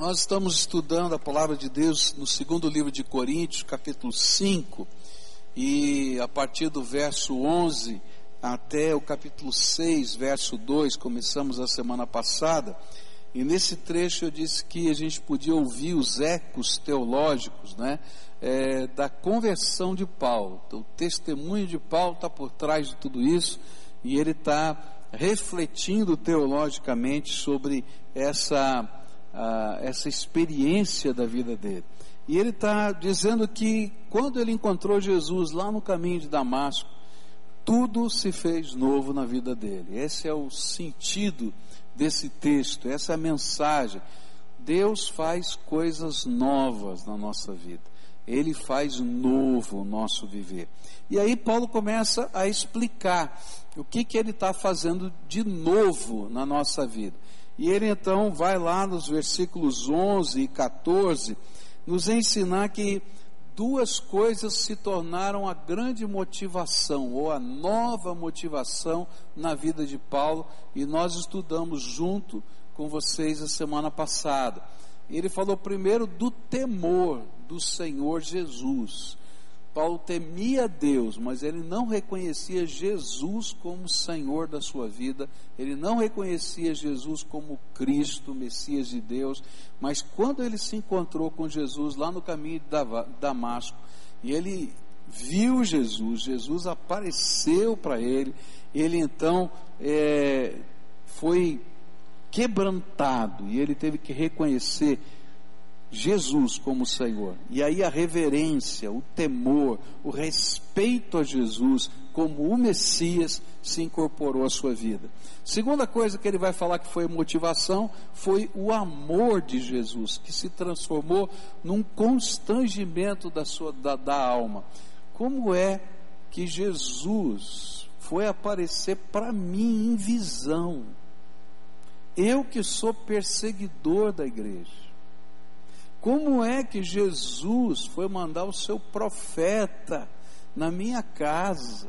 Nós estamos estudando a palavra de Deus no segundo livro de Coríntios, capítulo 5, e a partir do verso 11 até o capítulo 6, verso 2, começamos a semana passada. E nesse trecho eu disse que a gente podia ouvir os ecos teológicos, né, é, da conversão de Paulo. Então, o testemunho de Paulo está por trás de tudo isso e ele está refletindo teologicamente sobre essa, essa experiência da vida dele. E ele está dizendo que quando ele encontrou Jesus lá no caminho de Damasco, tudo se fez novo na vida dele. Esse é o sentido desse texto, essa é a mensagem. Deus faz coisas novas na nossa vida. Ele faz novo o nosso viver. E aí Paulo começa a explicar o que, que ele está fazendo de novo na nossa vida. E ele então vai lá nos versículos 11 e 14 nos ensinar que duas coisas se tornaram a grande motivação, ou a nova motivação na vida de Paulo, e nós estudamos junto com vocês a semana passada. Ele falou primeiro do temor do Senhor Jesus. Paulo temia Deus, mas ele não reconhecia Jesus como Senhor da sua vida, ele não reconhecia Jesus como Cristo, Messias de Deus, mas quando ele se encontrou com Jesus lá no caminho de Damasco, e ele viu Jesus, Jesus apareceu para ele, ele então é, foi quebrantado e ele teve que reconhecer Jesus como Senhor. E aí a reverência, o temor, o respeito a Jesus como o Messias se incorporou à sua vida. Segunda coisa que ele vai falar que foi motivação foi o amor de Jesus, que se transformou num constrangimento da sua da, da alma. Como é que Jesus foi aparecer para mim em visão? Eu que sou perseguidor da igreja como é que Jesus foi mandar o seu profeta na minha casa?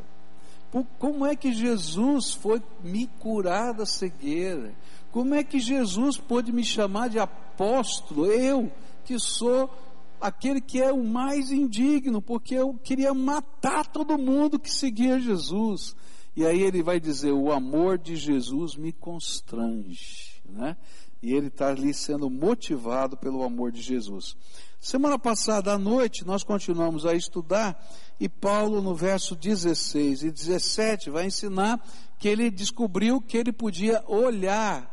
Como é que Jesus foi me curar da cegueira? Como é que Jesus pôde me chamar de apóstolo? Eu, que sou aquele que é o mais indigno, porque eu queria matar todo mundo que seguia Jesus. E aí ele vai dizer: o amor de Jesus me constrange, né? E ele está ali sendo motivado pelo amor de Jesus. Semana passada à noite nós continuamos a estudar e Paulo no verso 16 e 17 vai ensinar que ele descobriu que ele podia olhar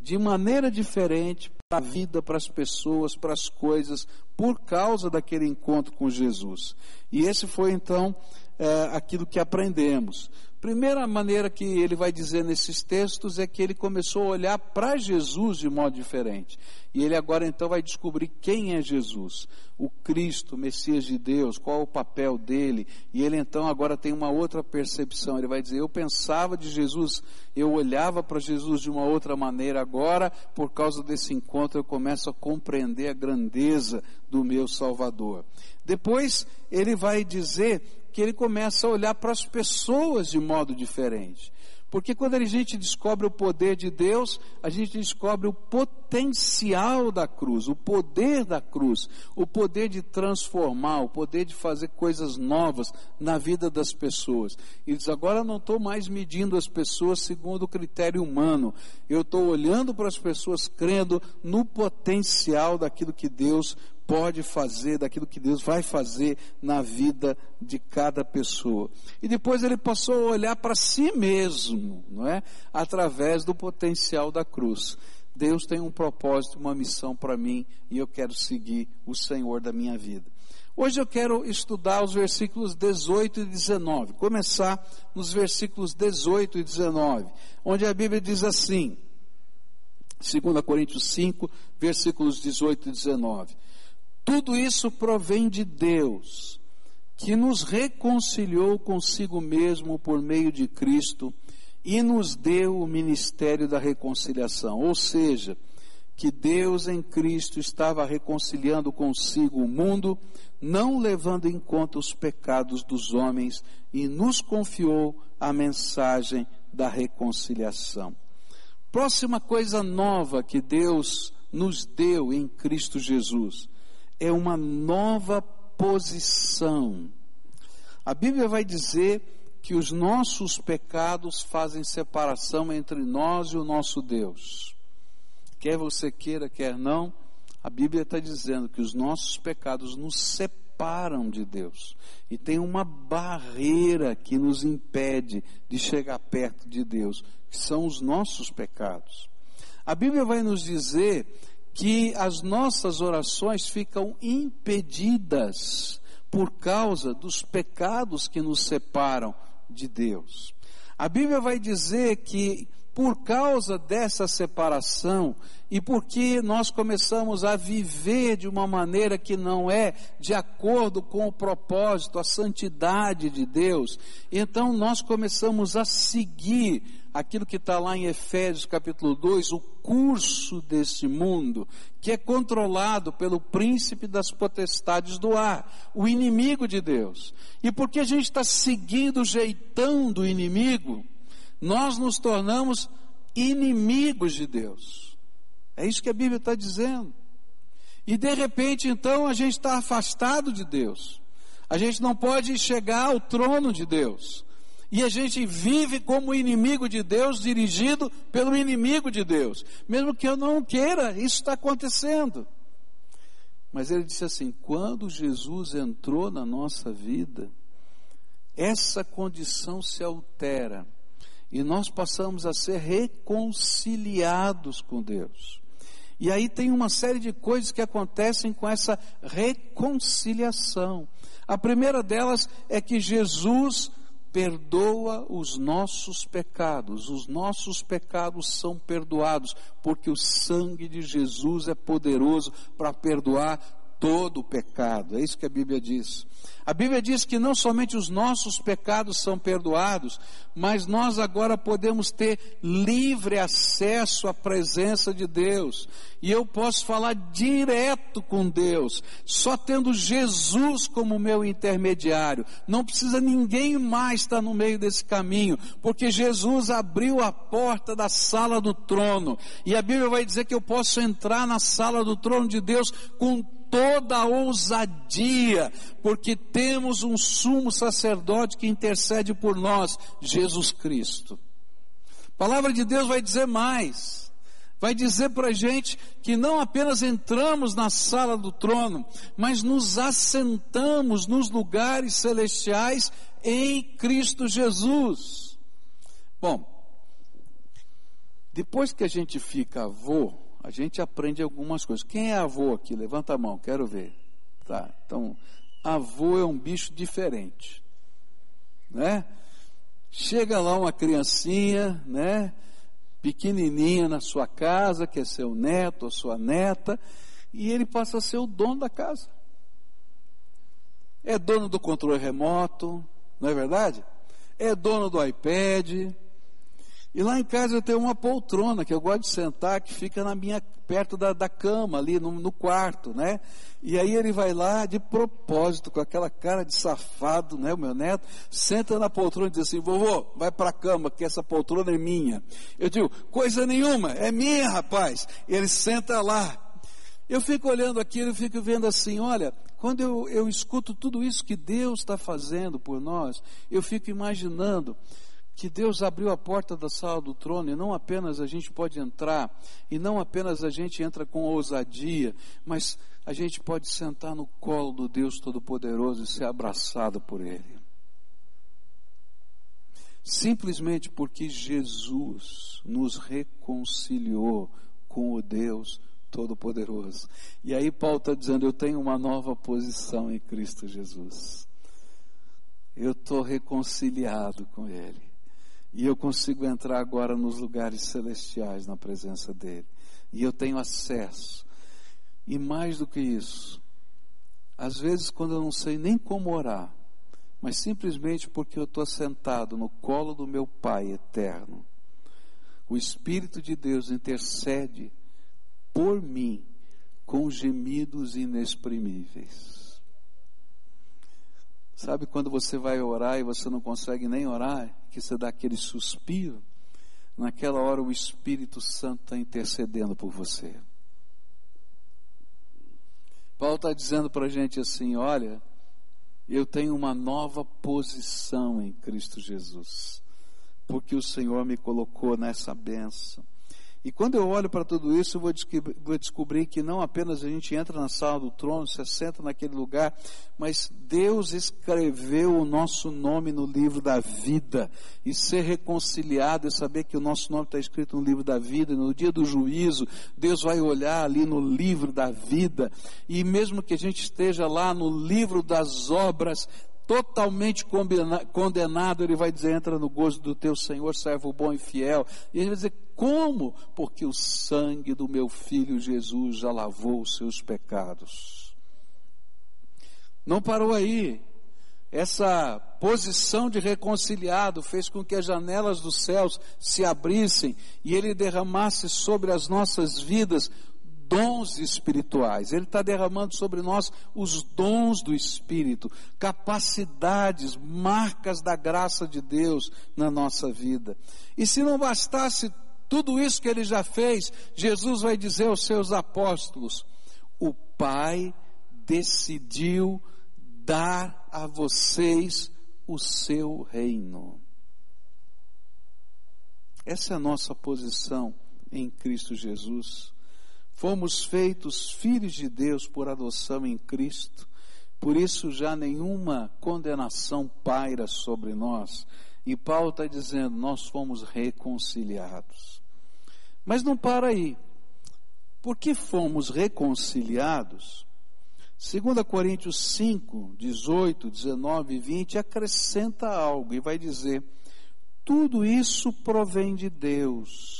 de maneira diferente para a vida, para as pessoas, para as coisas, por causa daquele encontro com Jesus. E esse foi então é, aquilo que aprendemos. Primeira maneira que ele vai dizer nesses textos é que ele começou a olhar para Jesus de modo diferente. E ele agora então vai descobrir quem é Jesus, o Cristo, o Messias de Deus, qual é o papel dele. E ele então agora tem uma outra percepção. Ele vai dizer: Eu pensava de Jesus, eu olhava para Jesus de uma outra maneira. Agora, por causa desse encontro, eu começo a compreender a grandeza do meu Salvador. Depois ele vai dizer que ele começa a olhar para as pessoas de modo diferente. Porque quando a gente descobre o poder de Deus, a gente descobre o potencial da cruz, o poder da cruz, o poder de transformar, o poder de fazer coisas novas na vida das pessoas. E diz: agora não estou mais medindo as pessoas segundo o critério humano, eu estou olhando para as pessoas crendo no potencial daquilo que Deus pode fazer, daquilo que Deus vai fazer na vida de cada pessoa. E depois ele passou a olhar para si mesmo, não é? Através do potencial da cruz. Deus tem um propósito, uma missão para mim e eu quero seguir o Senhor da minha vida. Hoje eu quero estudar os versículos 18 e 19. Começar nos versículos 18 e 19, onde a Bíblia diz assim: 2 Coríntios 5, versículos 18 e 19. Tudo isso provém de Deus, que nos reconciliou consigo mesmo por meio de Cristo e nos deu o ministério da reconciliação. Ou seja, que Deus em Cristo estava reconciliando consigo o mundo, não levando em conta os pecados dos homens, e nos confiou a mensagem da reconciliação. Próxima coisa nova que Deus nos deu em Cristo Jesus é uma nova posição. A Bíblia vai dizer que os nossos pecados fazem separação entre nós e o nosso Deus. Quer você queira, quer não, a Bíblia está dizendo que os nossos pecados nos separam de Deus. E tem uma barreira que nos impede de chegar perto de Deus, que são os nossos pecados. A Bíblia vai nos dizer que as nossas orações ficam impedidas por causa dos pecados que nos separam de Deus. A Bíblia vai dizer que por causa dessa separação e porque nós começamos a viver de uma maneira que não é de acordo com o propósito, a santidade de Deus, então nós começamos a seguir aquilo que está lá em Efésios capítulo 2, o curso desse mundo, que é controlado pelo príncipe das potestades do ar, o inimigo de Deus. E porque a gente está seguindo o jeitão do inimigo, nós nos tornamos inimigos de Deus. É isso que a Bíblia está dizendo. E de repente, então, a gente está afastado de Deus. A gente não pode chegar ao trono de Deus. E a gente vive como inimigo de Deus, dirigido pelo inimigo de Deus. Mesmo que eu não queira, isso está acontecendo. Mas ele disse assim: quando Jesus entrou na nossa vida, essa condição se altera e nós passamos a ser reconciliados com Deus. E aí tem uma série de coisas que acontecem com essa reconciliação. A primeira delas é que Jesus perdoa os nossos pecados. Os nossos pecados são perdoados, porque o sangue de Jesus é poderoso para perdoar todo o pecado. É isso que a Bíblia diz. A Bíblia diz que não somente os nossos pecados são perdoados, mas nós agora podemos ter livre acesso à presença de Deus. E eu posso falar direto com Deus, só tendo Jesus como meu intermediário. Não precisa ninguém mais estar no meio desse caminho, porque Jesus abriu a porta da sala do trono. E a Bíblia vai dizer que eu posso entrar na sala do trono de Deus com toda ousadia, porque temos um sumo sacerdote que intercede por nós, Jesus Cristo. A palavra de Deus vai dizer mais. Vai dizer para a gente que não apenas entramos na sala do trono, mas nos assentamos nos lugares celestiais em Cristo Jesus. Bom, depois que a gente fica avô, a gente aprende algumas coisas. Quem é avô aqui? Levanta a mão, quero ver. Tá, então, avô é um bicho diferente, né? Chega lá uma criancinha, né? Pequenininha na sua casa, que é seu neto ou sua neta, e ele passa a ser o dono da casa. É dono do controle remoto, não é verdade? É dono do iPad, e lá em casa eu tenho uma poltrona que eu gosto de sentar, que fica na minha, perto da, da cama, ali no, no, quarto, né? E aí ele vai lá de propósito, com aquela cara de safado, né? O meu neto, senta na poltrona e diz assim, vovô, vai para a cama, que essa poltrona é minha. Eu digo, coisa nenhuma, é minha, rapaz. E ele senta lá. Eu fico olhando aquilo e fico vendo assim, olha, quando eu, eu escuto tudo isso que Deus está fazendo por nós, eu fico imaginando que Deus abriu a porta da sala do trono e não apenas a gente pode entrar, e não apenas a gente entra com ousadia, mas a gente pode sentar no colo do Deus Todo-Poderoso e ser abraçado por Ele. Simplesmente porque Jesus nos reconciliou com o Deus Todo-Poderoso. E aí Paulo está dizendo: Eu tenho uma nova posição em Cristo Jesus. Eu estou reconciliado com Ele. E eu consigo entrar agora nos lugares celestiais na presença dele. E eu tenho acesso. E mais do que isso, às vezes quando eu não sei nem como orar, mas simplesmente porque eu estou sentado no colo do meu Pai eterno, o Espírito de Deus intercede por mim com gemidos inexprimíveis. Sabe quando você vai orar e você não consegue nem orar, que você dá aquele suspiro? Naquela hora o Espírito Santo está intercedendo por você. Paulo está dizendo para a gente assim: olha, eu tenho uma nova posição em Cristo Jesus, porque o Senhor me colocou nessa benção. E quando eu olho para tudo isso, eu vou descobrir que não apenas a gente entra na sala do trono, se assenta naquele lugar, mas Deus escreveu o nosso nome no livro da vida. E ser reconciliado e saber que o nosso nome está escrito no livro da vida, no dia do juízo, Deus vai olhar ali no livro da vida. E mesmo que a gente esteja lá no livro das obras, totalmente condenado, ele vai dizer: entra no gozo do teu Senhor, servo bom e fiel. E ele vai dizer: como? Porque o sangue do meu filho Jesus já lavou os seus pecados. Não parou aí. Essa posição de reconciliado fez com que as janelas dos céus se abrissem e ele derramasse sobre as nossas vidas dons espirituais. Ele está derramando sobre nós os dons do Espírito, capacidades, marcas da graça de Deus na nossa vida. E se não bastasse tudo isso que ele já fez, Jesus vai dizer aos seus apóstolos: o Pai decidiu dar a vocês o seu reino. Essa é a nossa posição em Cristo Jesus. Fomos feitos filhos de Deus por adoção em Cristo, por isso já nenhuma condenação paira sobre nós. E Paulo está dizendo: nós fomos reconciliados. Mas não para aí. Por que fomos reconciliados? 2 Coríntios 5, 18, 19 e 20 acrescenta algo e vai dizer: tudo isso provém de Deus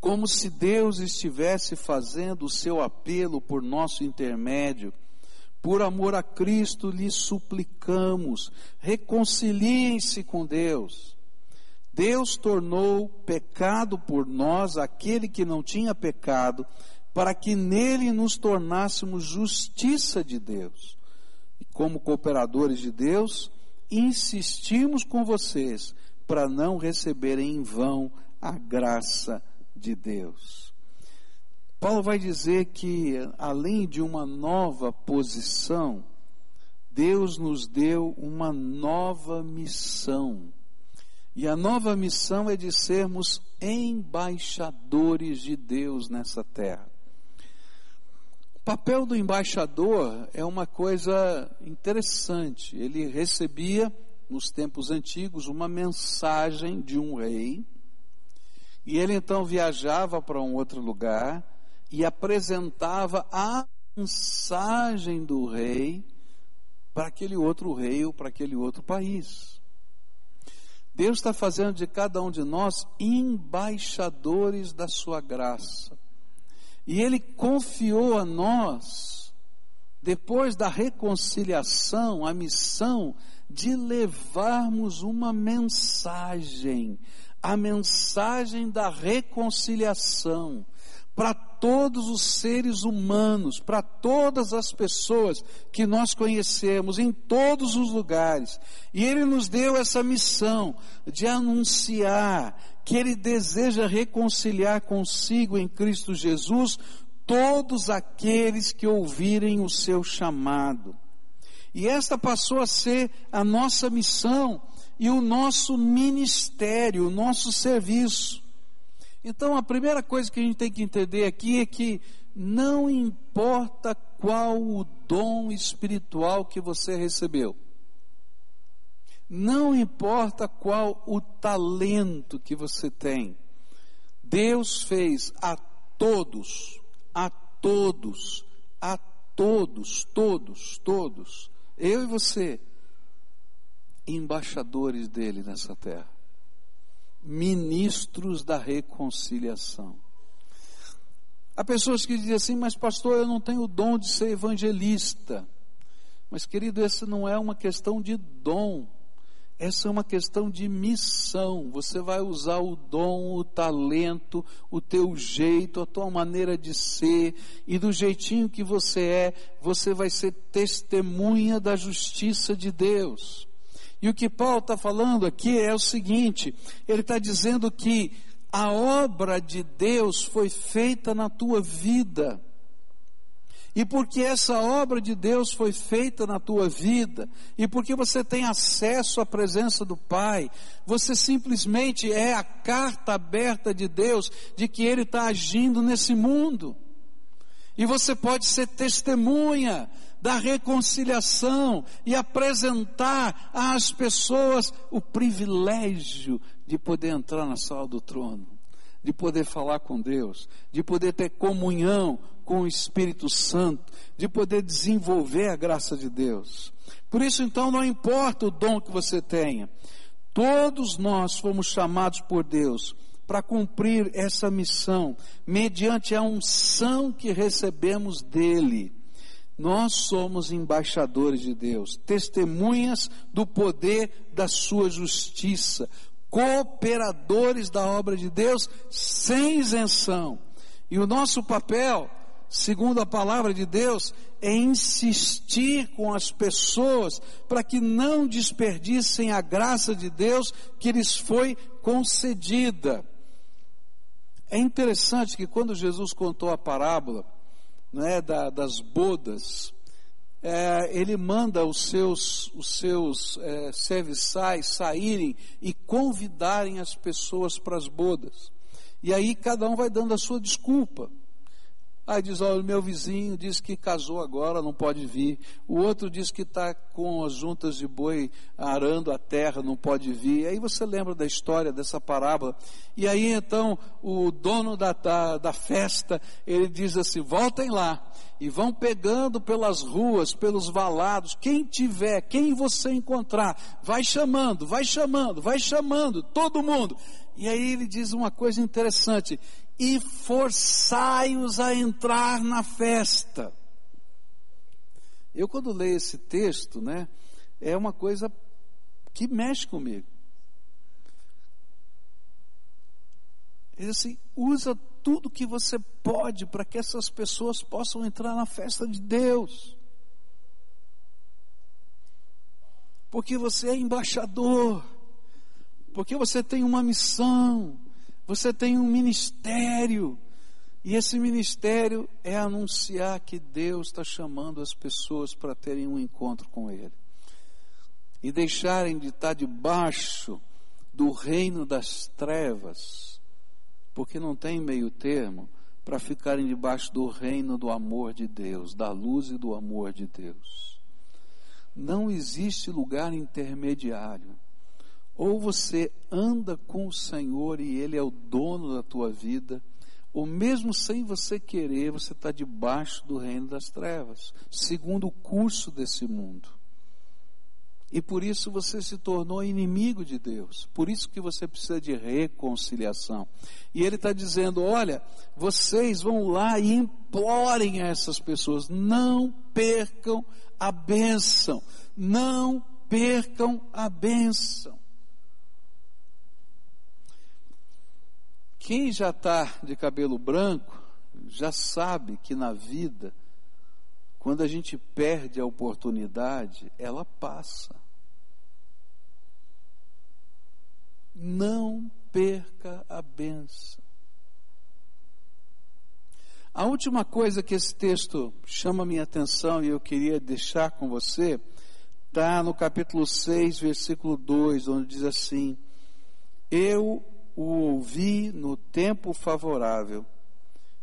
como se Deus estivesse fazendo o seu apelo por nosso intermédio. Por amor a Cristo lhes suplicamos, reconciliem-se com Deus. Deus tornou pecado por nós aquele que não tinha pecado, para que nele nos tornássemos justiça de Deus. E como cooperadores de Deus, insistimos com vocês para não receberem em vão a graça de de Deus. Paulo vai dizer que, além de uma nova posição, Deus nos deu uma nova missão. E a nova missão é de sermos embaixadores de Deus nessa terra. O papel do embaixador é uma coisa interessante. Ele recebia, nos tempos antigos, uma mensagem de um rei e ele então viajava para um outro lugar e apresentava a mensagem do rei para aquele outro rei ou para aquele outro país. Deus está fazendo de cada um de nós embaixadores da sua graça. E Ele confiou a nós, depois da reconciliação, a missão de levarmos uma mensagem a mensagem da reconciliação para todos os seres humanos, para todas as pessoas que nós conhecemos em todos os lugares. E Ele nos deu essa missão de anunciar que Ele deseja reconciliar consigo em Cristo Jesus todos aqueles que ouvirem o seu chamado. E esta passou a ser a nossa missão e o nosso ministério, o nosso serviço. Então a primeira coisa que a gente tem que entender aqui é que não importa qual o dom espiritual que você recebeu, não importa qual o talento que você tem, Deus fez a todos, a todos, a todos, todos, todos, eu e você, embaixadores dele nessa terra, ministros da reconciliação. Há pessoas que dizem assim, mas pastor, eu não tenho o dom de ser evangelista. Mas, querido, essa não é uma questão de dom, essa é uma questão de missão. Você vai usar o dom, o talento, o teu jeito, a tua maneira de ser, e do jeitinho que você é, você vai ser testemunha da justiça de Deus. E o que Paulo está falando aqui é o seguinte: ele está dizendo que a obra de Deus foi feita na tua vida. E porque essa obra de Deus foi feita na tua vida, e porque você tem acesso à presença do Pai, você simplesmente é a carta aberta de Deus de que Ele está agindo nesse mundo. E você pode ser testemunha da reconciliação e apresentar às pessoas o privilégio de poder entrar na sala do trono, de poder falar com Deus, de poder ter comunhão com o Espírito Santo, de poder desenvolver a graça de Deus. Por isso, então, não importa o dom que você tenha, todos nós fomos chamados por Deus para cumprir essa missão, mediante a unção que recebemos dele. Nós somos embaixadores de Deus, testemunhas do poder da sua justiça, cooperadores da obra de Deus sem isenção. E o nosso papel segundo a palavra de Deus, é insistir com as pessoas para que não desperdicem a graça de Deus que lhes foi concedida. É interessante que quando Jesus contou a parábola né, da, das bodas, é, ele manda os seus, os seus é, serviçais saírem e convidarem as pessoas para as bodas. E aí cada um vai dando a sua desculpa. Aí diz, olha, o meu vizinho diz que casou agora, não pode vir. O outro diz que está com as juntas de boi arando a terra, não pode vir. Aí você lembra da história dessa parábola. E aí então o dono da, da, da festa, ele diz assim, voltem lá. E vão pegando pelas ruas, pelos valados, quem tiver, quem você encontrar, vai chamando, vai chamando, vai chamando, todo mundo. E aí ele diz uma coisa interessante: e forçai-os a entrar na festa. Eu quando leio esse texto, né, é uma coisa que mexe comigo. Ele assim, usa tudo que você pode para que essas pessoas possam entrar na festa de Deus. Porque você é embaixador, porque você tem uma missão, você tem um ministério. E esse ministério é anunciar que Deus está chamando as pessoas para terem um encontro com Ele. E deixarem de estar debaixo do reino das trevas, porque não tem meio termo, para ficarem debaixo do reino do amor de Deus, da luz e do amor de Deus. Não existe lugar intermediário. Ou você anda com o Senhor e Ele é o dono da tua vida, ou mesmo sem você querer, você está debaixo do reino das trevas, segundo o curso desse mundo. E por isso você se tornou inimigo de Deus. Por isso que você precisa de reconciliação. E ele está dizendo: olha, vocês vão lá e implorem a essas pessoas, não percam a bênção. Não percam a bênção. Quem já está de cabelo branco já sabe que na vida, quando a gente perde a oportunidade, ela passa. Não perca a benção. A última coisa que esse texto chama minha atenção e eu queria deixar com você, está no capítulo 6, versículo 2, onde diz assim: Eu o ouvi no tempo favorável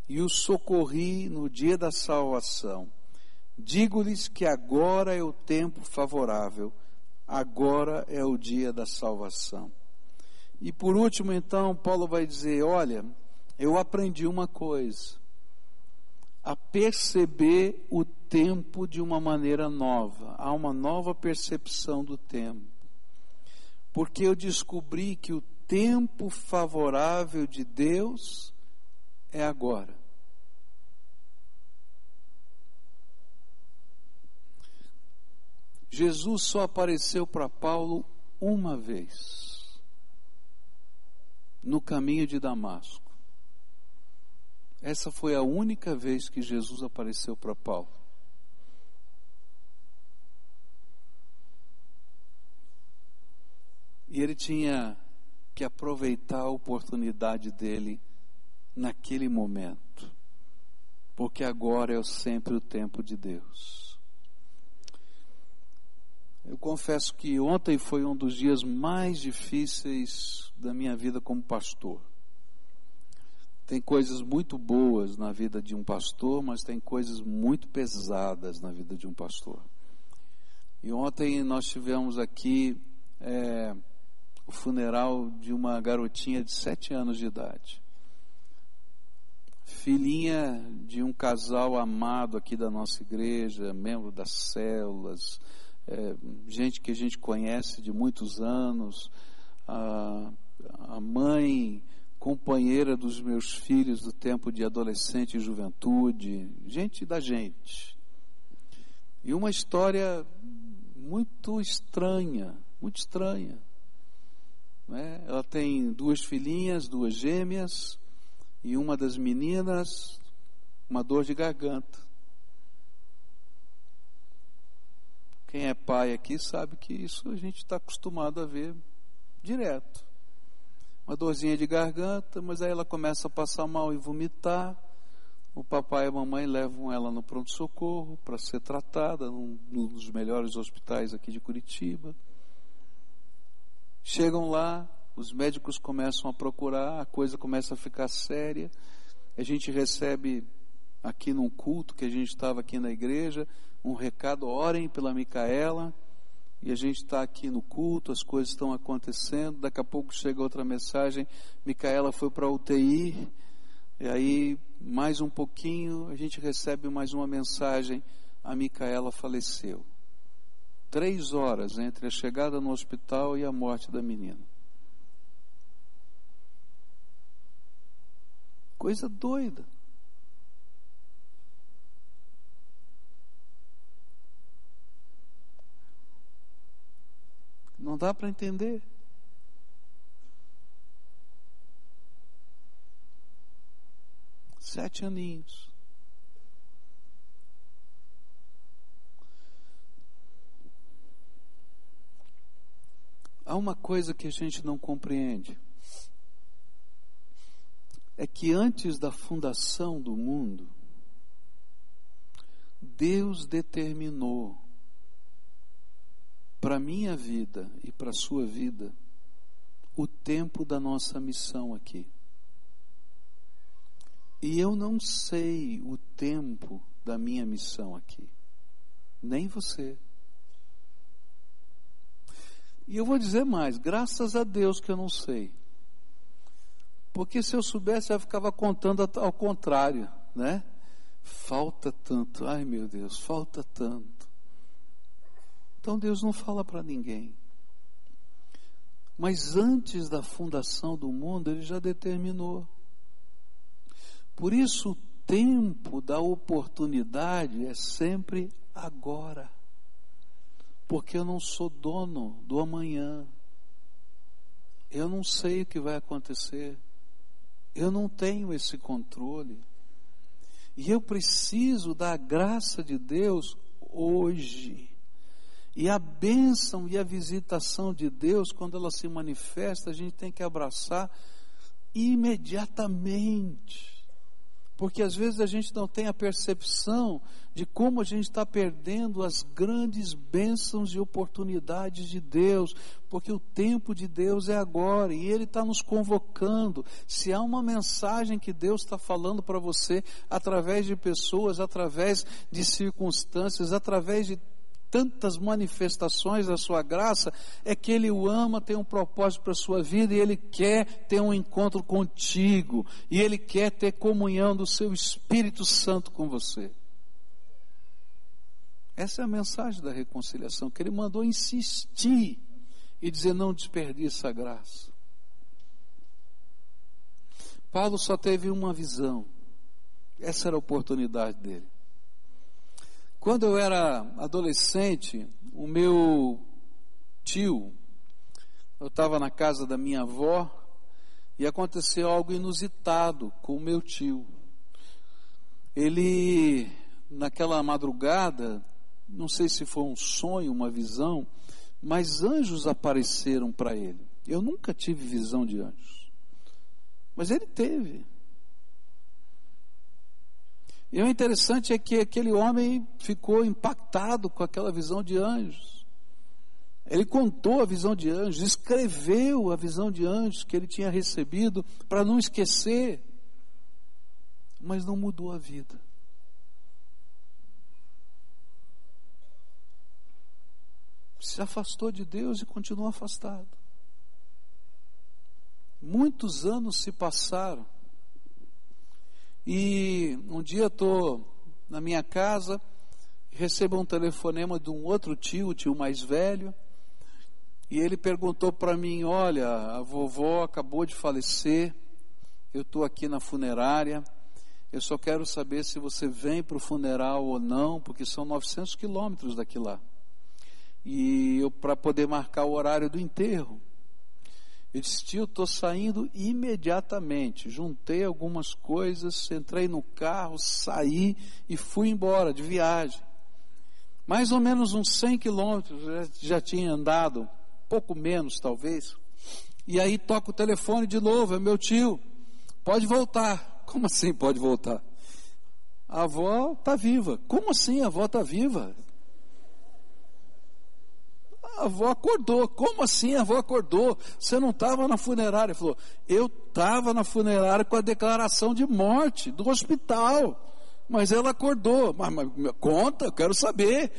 e o socorri no dia da salvação. Digo-lhes que agora é o tempo favorável, agora é o dia da salvação. E por último, então, Paulo vai dizer: Olha, eu aprendi uma coisa, a perceber o tempo de uma maneira nova, há uma nova percepção do tempo. Porque eu descobri que o tempo favorável de Deus é agora. Jesus só apareceu para Paulo uma vez, no caminho de Damasco. Essa foi a única vez que Jesus apareceu para Paulo. E ele tinha que aproveitar a oportunidade dele naquele momento, porque agora é sempre o tempo de Deus. Eu confesso que ontem foi um dos dias mais difíceis da minha vida como pastor. Tem coisas muito boas na vida de um pastor, mas tem coisas muito pesadas na vida de um pastor. E ontem nós tivemos aqui é, o funeral de uma garotinha de sete anos de idade. Filhinha de um casal amado aqui da nossa igreja, membro das células, é, gente que a gente conhece de muitos anos, a, a mãe companheira dos meus filhos do tempo de adolescente e juventude, gente da gente. E uma história muito estranha, muito estranha. Né? Ela tem duas filhinhas, duas gêmeas, e uma das meninas, uma dor de garganta. Quem é pai aqui sabe que isso a gente está acostumado a ver direto uma dorzinha de garganta, mas aí ela começa a passar mal e vomitar. O papai e a mamãe levam ela no pronto-socorro para ser tratada num, num dos melhores hospitais aqui de Curitiba. Chegam lá, os médicos começam a procurar, a coisa começa a ficar séria. A gente recebe aqui num culto que a gente estava aqui na igreja, um recado, orem pela Micaela, e a gente está aqui no culto, as coisas estão acontecendo, daqui a pouco chega outra mensagem, Micaela foi para UTI, e aí mais um pouquinho a gente recebe mais uma mensagem, a Micaela faleceu. Três horas entre a chegada no hospital e a morte da menina. Coisa doida. Não dá para entender. Sete aninhos. Há uma coisa que a gente não compreende. É que antes da fundação do mundo, Deus determinou para a minha vida e para a sua vida o tempo da nossa missão aqui. E eu não sei o tempo da minha missão aqui, nem você. E eu vou dizer mais, graças a Deus que eu não sei. Porque se eu soubesse, eu ficava contando ao contrário, né? Falta tanto, ai meu Deus, falta tanto. Então Deus não fala para ninguém. Mas antes da fundação do mundo, Ele já determinou. Por isso, o tempo da oportunidade é sempre agora. Porque eu não sou dono do amanhã. Eu não sei o que vai acontecer. Eu não tenho esse controle. E eu preciso da graça de Deus hoje. E a bênção e a visitação de Deus, quando ela se manifesta, a gente tem que abraçar imediatamente. Porque às vezes a gente não tem a percepção de como a gente está perdendo as grandes bênçãos e oportunidades de Deus, porque o tempo de Deus é agora e Ele está nos convocando. Se há uma mensagem que Deus está falando para você através de pessoas, através de circunstâncias, através de tantas manifestações da sua graça, é que Ele o ama, tem um propósito para a sua vida e Ele quer ter um encontro contigo, e Ele quer ter comunhão do seu Espírito Santo com você. Essa é a mensagem da reconciliação, que Ele mandou insistir e dizer: não desperdiça a graça. Paulo só teve uma visão, essa era a oportunidade dele. Quando eu era adolescente, o meu tio, eu estava na casa da minha avó e aconteceu algo inusitado com o meu tio. Ele, naquela madrugada, não sei se foi um sonho, uma visão, mas anjos apareceram para ele. Eu nunca tive visão de anjos, mas ele teve. E o interessante é que aquele homem ficou impactado com aquela visão de anjos. Ele contou a visão de anjos, escreveu a visão de anjos que ele tinha recebido para não esquecer, mas não mudou a vida. Se afastou de Deus e continuou afastado. Muitos anos se passaram. E um dia estou na minha casa, recebo um telefonema de um outro tio, o tio mais velho, e ele perguntou para mim: Olha, a vovó acabou de falecer, eu estou aqui na funerária, eu só quero saber se você vem para o funeral ou não, porque são 900 quilômetros daqui lá. E eu para poder marcar o horário do enterro. Eu disse, tio, estou saindo imediatamente. Juntei algumas coisas, entrei no carro, saí e fui embora de viagem. Mais ou menos uns 100 quilômetros, já, já tinha andado, pouco menos talvez. E aí toca o telefone de novo, é meu tio. Pode voltar. Como assim pode voltar? A avó está viva. Como assim a avó está viva? A avó acordou. Como assim a avó acordou? Você não estava na funerária? Ele falou, eu estava na funerária com a declaração de morte do hospital. Mas ela acordou. Mas, mas conta, eu quero saber.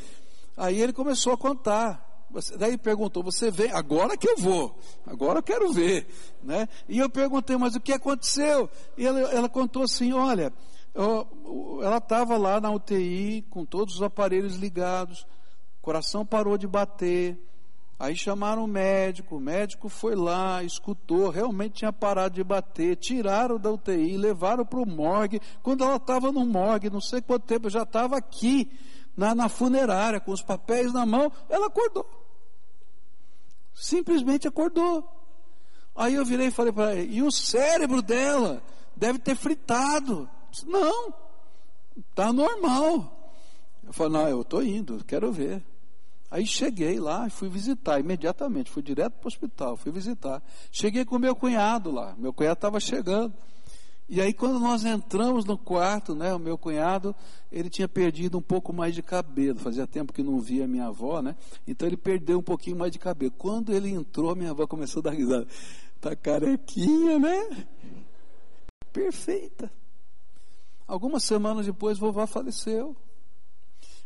Aí ele começou a contar. Daí perguntou, você vem? Agora que eu vou, agora eu quero ver, né? E eu perguntei, mas o que aconteceu? E ela, ela contou assim, olha, ela estava lá na UTI com todos os aparelhos ligados, coração parou de bater. Aí chamaram o médico, o médico foi lá, escutou, realmente tinha parado de bater, tiraram da UTI, levaram para o morgue. Quando ela estava no morgue, não sei quanto tempo, já estava aqui, na, na funerária, com os papéis na mão, ela acordou. Simplesmente acordou. Aí eu virei e falei para ela, e o cérebro dela deve ter fritado. Disse, não, está normal. Eu falei, não, eu estou indo, quero ver. Aí cheguei lá e fui visitar imediatamente, fui direto para o hospital, fui visitar. Cheguei com meu cunhado lá, meu cunhado estava chegando. E aí quando nós entramos no quarto, né, o meu cunhado, ele tinha perdido um pouco mais de cabelo, fazia tempo que não via minha avó, né? Então ele perdeu um pouquinho mais de cabelo. Quando ele entrou, minha avó começou a dar risada. Tá carequinha, né? Perfeita. Algumas semanas depois, vovó faleceu.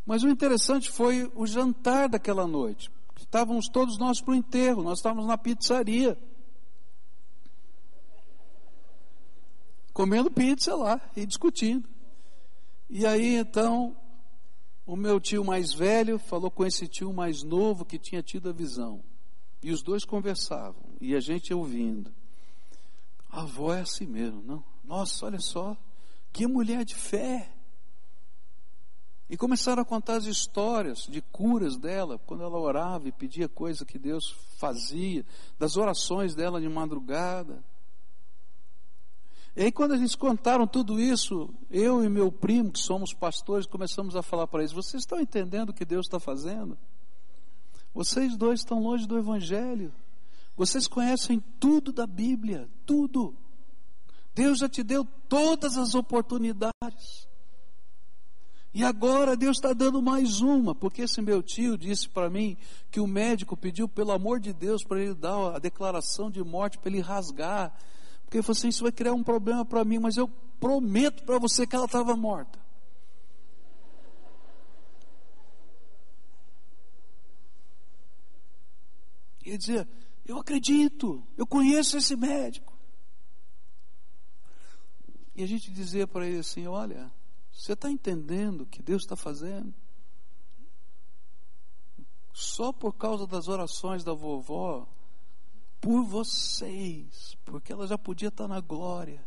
Mas o interessante foi o jantar daquela noite. Estávamos todos nós para o enterro, nós estávamos na pizzaria. Comendo pizza lá e discutindo. E aí então, o meu tio mais velho falou com esse tio mais novo que tinha tido a visão. E os dois conversavam, e a gente ouvindo. A avó é assim mesmo, não? Nossa, olha só, que mulher de fé. E começaram a contar as histórias de curas dela, quando ela orava e pedia coisa que Deus fazia, das orações dela de madrugada. E aí, quando eles contaram tudo isso, eu e meu primo, que somos pastores, começamos a falar para eles: vocês estão entendendo o que Deus está fazendo? Vocês dois estão longe do Evangelho. Vocês conhecem tudo da Bíblia, tudo. Deus já te deu todas as oportunidades. E agora Deus está dando mais uma, porque esse meu tio disse para mim que o médico pediu, pelo amor de Deus, para ele dar a declaração de morte, para ele rasgar. Porque ele falou assim: Isso vai criar um problema para mim, mas eu prometo para você que ela estava morta. E ele dizia: Eu acredito, eu conheço esse médico. E a gente dizia para ele assim: Olha, você está entendendo o que Deus está fazendo? Só por causa das orações da vovó, por vocês, porque ela já podia estar na glória.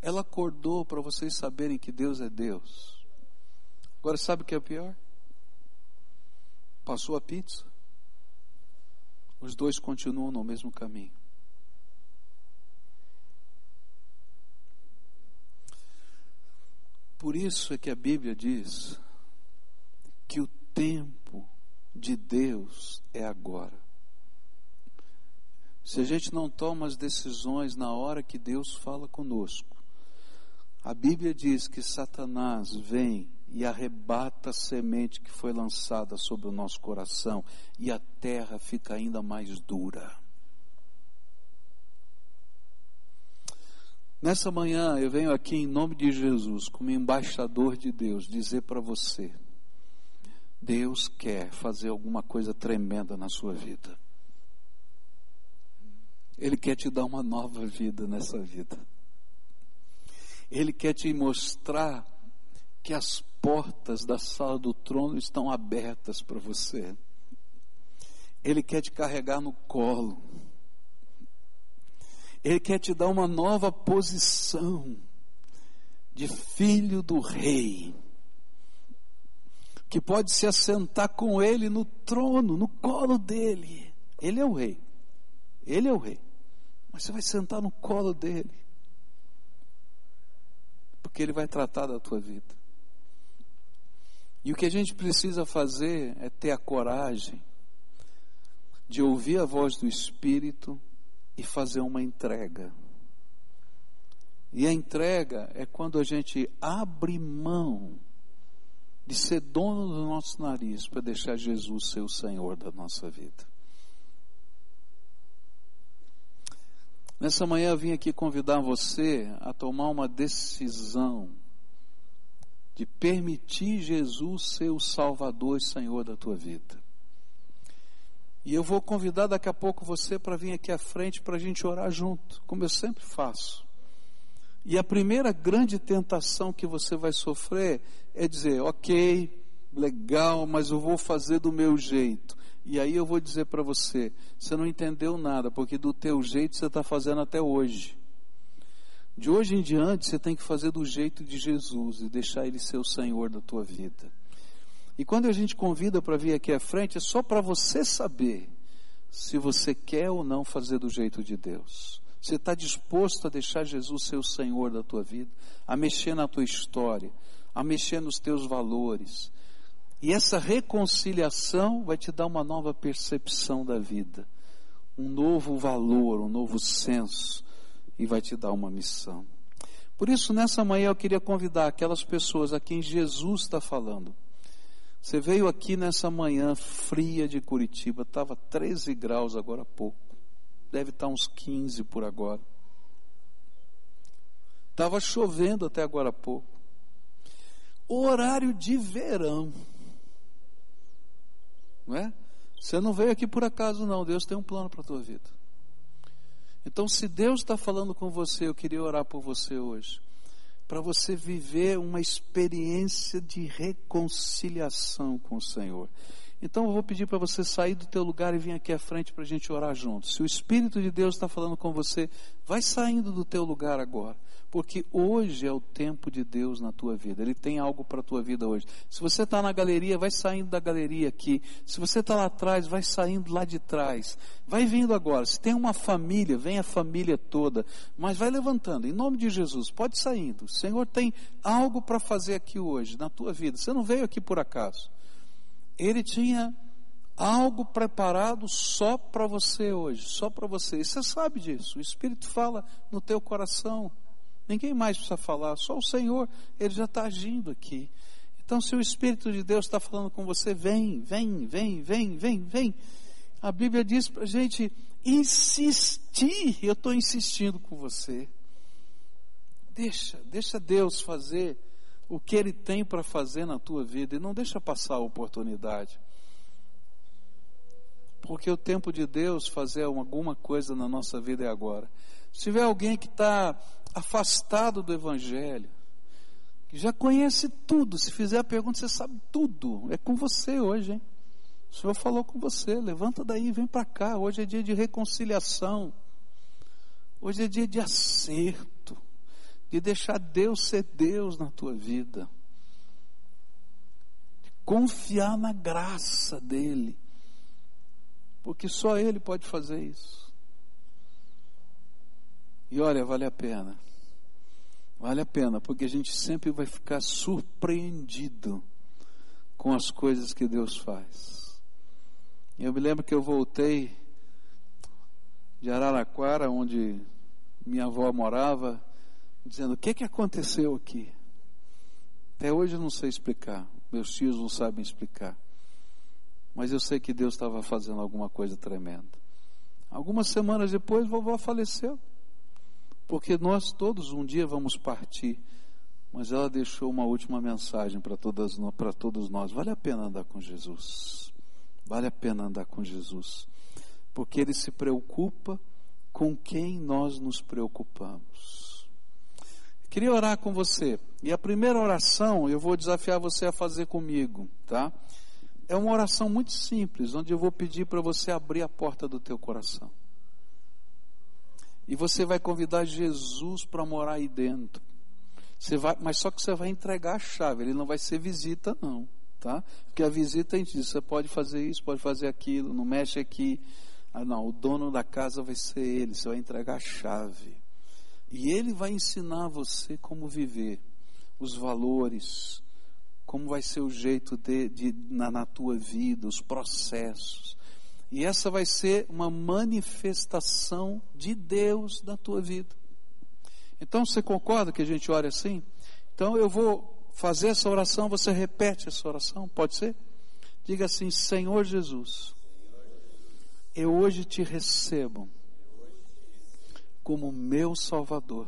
Ela acordou para vocês saberem que Deus é Deus. Agora sabe o que é pior? Passou a pizza. Os dois continuam no mesmo caminho. Por isso é que a Bíblia diz que o tempo de Deus é agora. Se a gente não toma as decisões na hora que Deus fala conosco, a Bíblia diz que Satanás vem e arrebata a semente que foi lançada sobre o nosso coração e a terra fica ainda mais dura. Nessa manhã eu venho aqui em nome de Jesus, como embaixador de Deus, dizer para você: Deus quer fazer alguma coisa tremenda na sua vida. Ele quer te dar uma nova vida nessa vida. Ele quer te mostrar que as portas da sala do trono estão abertas para você. Ele quer te carregar no colo. Ele quer te dar uma nova posição de filho do rei, que pode se assentar com ele no trono, no colo dele. Ele é o rei. Ele é o rei. Mas você vai sentar no colo dele. Porque ele vai tratar da tua vida. E o que a gente precisa fazer é ter a coragem de ouvir a voz do Espírito e fazer uma entrega. E a entrega é quando a gente abre mão de ser dono do nosso nariz para deixar Jesus ser o Senhor da nossa vida. Nessa manhã eu vim aqui convidar você a tomar uma decisão de permitir Jesus ser o Salvador e Senhor da tua vida. E eu vou convidar daqui a pouco você para vir aqui à frente para a gente orar junto, como eu sempre faço. E a primeira grande tentação que você vai sofrer é dizer: ok, legal, mas eu vou fazer do meu jeito. E aí eu vou dizer para você, você não entendeu nada, porque do teu jeito você está fazendo até hoje. De hoje em diante você tem que fazer do jeito de Jesus e deixar Ele ser o Senhor da tua vida. E quando a gente convida para vir aqui à frente, é só para você saber se você quer ou não fazer do jeito de Deus. Você está disposto a deixar Jesus ser o Senhor da tua vida, a mexer na tua história, a mexer nos teus valores, e essa reconciliação vai te dar uma nova percepção da vida, um novo valor, um novo senso, e vai te dar uma missão. Por isso, nessa manhã eu queria convidar aquelas pessoas a quem Jesus está falando. Você veio aqui nessa manhã fria de Curitiba, estava 13 graus agora há pouco, deve estar uns 15 por agora. Estava chovendo até agora há pouco. Horário de verão. Não é? Você não veio aqui por acaso, não. Deus tem um plano para a tua vida. Então, se Deus está falando com você, eu queria orar por você hoje. Para você viver uma experiência de reconciliação com o Senhor. Então eu vou pedir para você sair do teu lugar e vir aqui à frente para a gente orar juntos. Se o Espírito de Deus está falando com você, vai saindo do teu lugar agora. Porque hoje é o tempo de Deus na tua vida. Ele tem algo para a tua vida hoje. Se você está na galeria, vai saindo da galeria aqui. Se você está lá atrás, vai saindo lá de trás. Vai vindo agora. Se tem uma família, vem a família toda. Mas vai levantando. Em nome de Jesus, pode saindo. O Senhor tem algo para fazer aqui hoje, na tua vida. Você não veio aqui por acaso ele tinha algo preparado só para você hoje, só para você. E você sabe disso. O Espírito fala no teu coração. Ninguém mais precisa falar, só o Senhor, ele já está agindo aqui. Então, se o Espírito de Deus está falando com você, vem, vem, vem, vem, vem, vem. A Bíblia diz para a gente insistir. Eu estou insistindo com você. Deixa, deixa Deus fazer o que Ele tem para fazer na tua vida e não deixa passar a oportunidade. Porque o tempo de Deus fazer alguma coisa na nossa vida é agora. Se tiver alguém que está afastado do Evangelho, que já conhece tudo, se fizer a pergunta, você sabe tudo. É com você hoje, hein? O Senhor falou com você, levanta daí, vem para cá. Hoje é dia de reconciliação. Hoje é dia de acerto de deixar Deus ser Deus na tua vida. confiar na graça dele, porque só ele pode fazer isso. E olha, vale a pena. Vale a pena, porque a gente sempre vai ficar surpreendido com as coisas que Deus faz. Eu me lembro que eu voltei de Araraquara, onde minha avó morava, dizendo: O que, que aconteceu aqui? Até hoje eu não sei explicar, meus tios não sabem explicar. Mas eu sei que Deus estava fazendo alguma coisa tremenda. Algumas semanas depois, vovó faleceu. Porque nós todos um dia vamos partir. Mas ela deixou uma última mensagem para todos nós. Vale a pena andar com Jesus. Vale a pena andar com Jesus porque Ele se preocupa com quem nós nos preocupamos. Queria orar com você, e a primeira oração eu vou desafiar você a fazer comigo, tá? É uma oração muito simples, onde eu vou pedir para você abrir a porta do teu coração. E você vai convidar Jesus para morar aí dentro. Você vai, mas só que você vai entregar a chave, ele não vai ser visita não, tá? Porque a visita a gente diz, você pode fazer isso, pode fazer aquilo, não mexe aqui. Ah, não, o dono da casa vai ser ele, você vai entregar a chave. E ele vai ensinar você como viver, os valores, como vai ser o jeito de, de na, na tua vida, os processos. E essa vai ser uma manifestação de Deus na tua vida. Então você concorda que a gente ore assim? Então eu vou fazer essa oração, você repete essa oração, pode ser? Diga assim: Senhor Jesus eu hoje te recebo como meu Salvador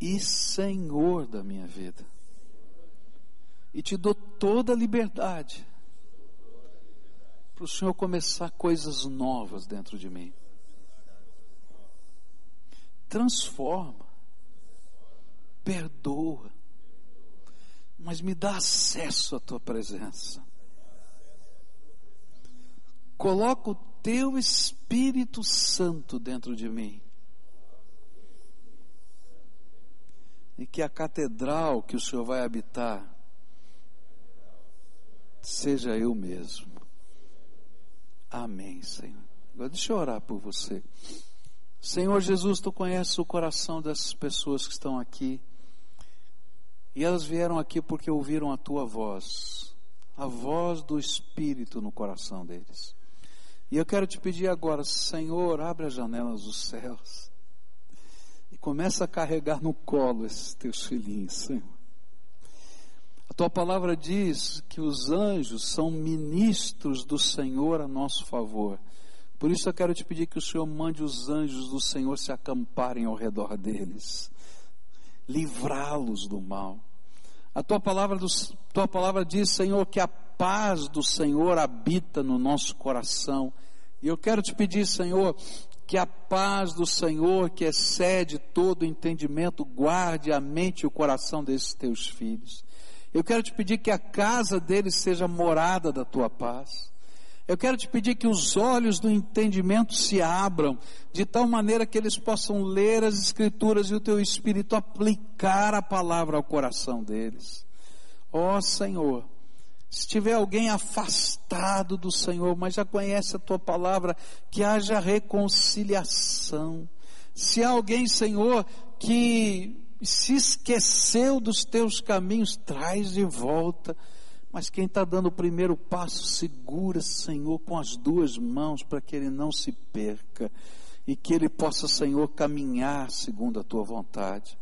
e Senhor da minha vida. E te dou toda a liberdade para o Senhor começar coisas novas dentro de mim. Transforma, perdoa, mas me dá acesso à tua presença. Coloca o teu Espírito Santo dentro de mim. E que a catedral que o Senhor vai habitar seja eu mesmo. Amém, Senhor. Agora deixa eu orar por você. Senhor Jesus, tu conheces o coração dessas pessoas que estão aqui. E elas vieram aqui porque ouviram a tua voz, a voz do Espírito no coração deles. E eu quero te pedir agora, Senhor, abre as janelas dos céus e começa a carregar no colo esses teus filhinhos, Senhor. A tua palavra diz que os anjos são ministros do Senhor a nosso favor. Por isso eu quero te pedir que o Senhor mande os anjos do Senhor se acamparem ao redor deles, livrá-los do mal. A tua palavra, tua palavra diz, Senhor, que a paz do Senhor habita no nosso coração. E eu quero te pedir, Senhor, que a paz do Senhor, que excede todo entendimento, guarde a mente e o coração desses teus filhos. Eu quero te pedir que a casa deles seja morada da tua paz. Eu quero te pedir que os olhos do entendimento se abram, de tal maneira que eles possam ler as Escrituras e o teu Espírito aplicar a palavra ao coração deles. Ó oh, Senhor, se tiver alguém afastado do Senhor, mas já conhece a tua palavra, que haja reconciliação. Se há alguém, Senhor, que se esqueceu dos teus caminhos, traz de volta. Mas quem está dando o primeiro passo, segura, Senhor, com as duas mãos, para que ele não se perca e que ele possa, Senhor, caminhar segundo a tua vontade.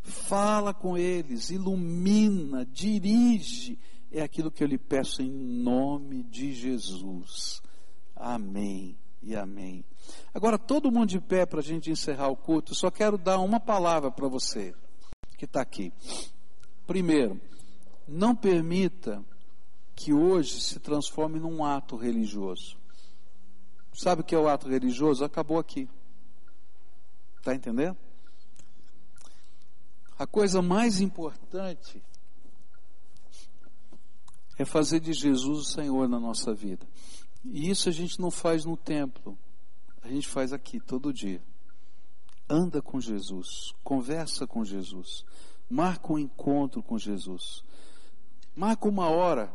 Fala com eles, ilumina, dirige é aquilo que eu lhe peço em nome de Jesus. Amém e amém. Agora, todo mundo de pé para a gente encerrar o culto, só quero dar uma palavra para você que está aqui. Primeiro, não permita que hoje se transforme num ato religioso. Sabe o que é o ato religioso? Acabou aqui. Está entendendo? A coisa mais importante é fazer de Jesus o Senhor na nossa vida. E isso a gente não faz no templo, a gente faz aqui todo dia. Anda com Jesus, conversa com Jesus, marca um encontro com Jesus. Marca uma hora,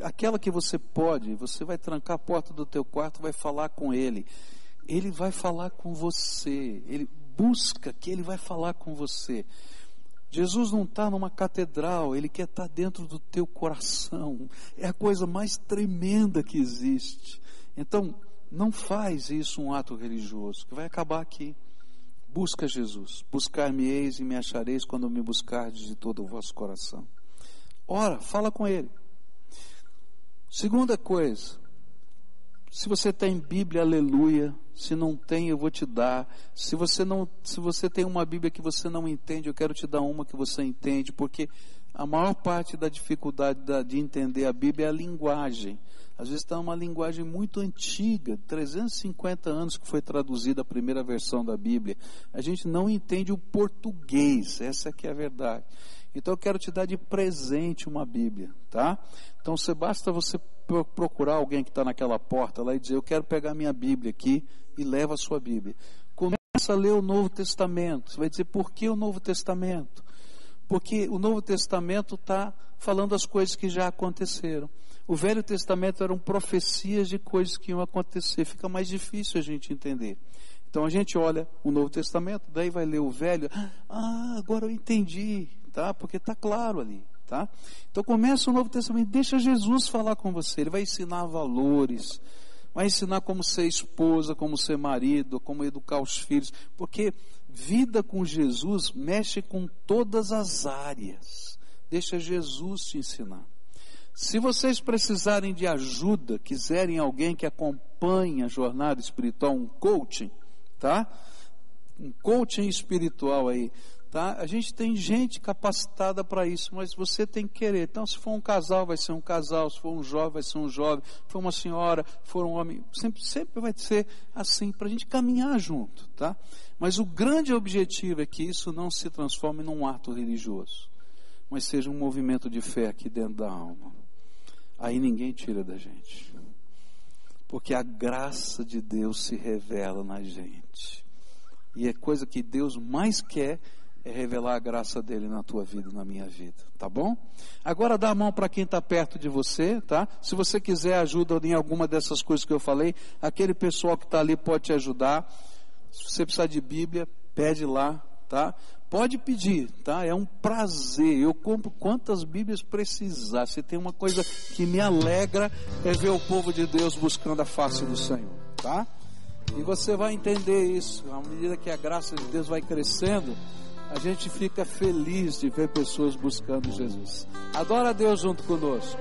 aquela que você pode, você vai trancar a porta do teu quarto, vai falar com ele. Ele vai falar com você. Ele busca que ele vai falar com você. Jesus não está numa catedral, ele quer estar tá dentro do teu coração. É a coisa mais tremenda que existe. Então, não faz isso um ato religioso, que vai acabar aqui. Busca Jesus. Buscar-me-eis e me achareis quando me buscardes de todo o vosso coração. Ora, fala com ele. Segunda coisa, se você tem Bíblia, aleluia. Se não tem, eu vou te dar. Se você não, se você tem uma Bíblia que você não entende, eu quero te dar uma que você entende, porque a maior parte da dificuldade de entender a Bíblia é a linguagem. Às vezes está uma linguagem muito antiga, 350 anos que foi traduzida a primeira versão da Bíblia. A gente não entende o português, essa que é a verdade. Então eu quero te dar de presente uma Bíblia, tá? Então você basta você procurar alguém que está naquela porta lá e dizer, eu quero pegar minha Bíblia aqui e leva a sua Bíblia. Começa a ler o Novo Testamento. Você vai dizer, por que o Novo Testamento? Porque o Novo Testamento está falando as coisas que já aconteceram. O Velho Testamento eram profecias de coisas que iam acontecer. Fica mais difícil a gente entender. Então a gente olha o Novo Testamento, daí vai ler o Velho. Ah, agora eu entendi tá? Porque está claro ali, tá? Então começa o Novo Testamento, deixa Jesus falar com você, ele vai ensinar valores, vai ensinar como ser esposa, como ser marido, como educar os filhos, porque vida com Jesus mexe com todas as áreas. Deixa Jesus te ensinar. Se vocês precisarem de ajuda, quiserem alguém que acompanhe a jornada espiritual, um coaching, tá? Um coaching espiritual aí, Tá? A gente tem gente capacitada para isso, mas você tem que querer. Então, se for um casal, vai ser um casal, se for um jovem, vai ser um jovem, se for uma senhora, for um homem, sempre, sempre vai ser assim, para a gente caminhar junto. Tá? Mas o grande objetivo é que isso não se transforme num ato religioso, mas seja um movimento de fé aqui dentro da alma. Aí ninguém tira da gente. Porque a graça de Deus se revela na gente. E é coisa que Deus mais quer é revelar a graça dele na tua vida na minha vida, tá bom? Agora dá a mão para quem está perto de você, tá? Se você quiser ajuda em alguma dessas coisas que eu falei, aquele pessoal que está ali pode te ajudar. Se você precisar de Bíblia, pede lá, tá? Pode pedir, tá? É um prazer. Eu compro quantas Bíblias precisar. Se tem uma coisa que me alegra é ver o povo de Deus buscando a face do Senhor, tá? E você vai entender isso à medida que a graça de Deus vai crescendo a gente fica feliz de ver pessoas buscando Jesus. Adora a Deus junto conosco.